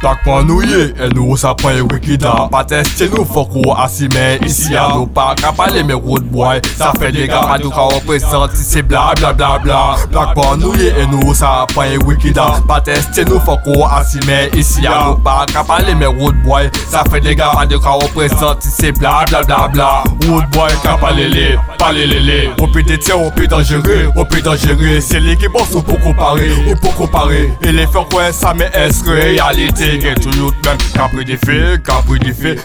Tak man nou ye, e nou sa wikida Pa teste nou fok ou asime Isi a nou pa road boy Sa fe dega pa nou ka representi se bla bla bla bla. Nou ye, sa wikida. Pa teste nou fok ou asime Isi a nou pa ka pale me road boy Sa fe dega pa nou ka bla bla bla bla. Road boy ka pale le, pale le le Opi de tiè, opi dangere, opi dangere Se li ki ou pou kompare, ou pou kompare E le fè kwen sa me es realite Get to youth men Kapri di fi, kapri di fi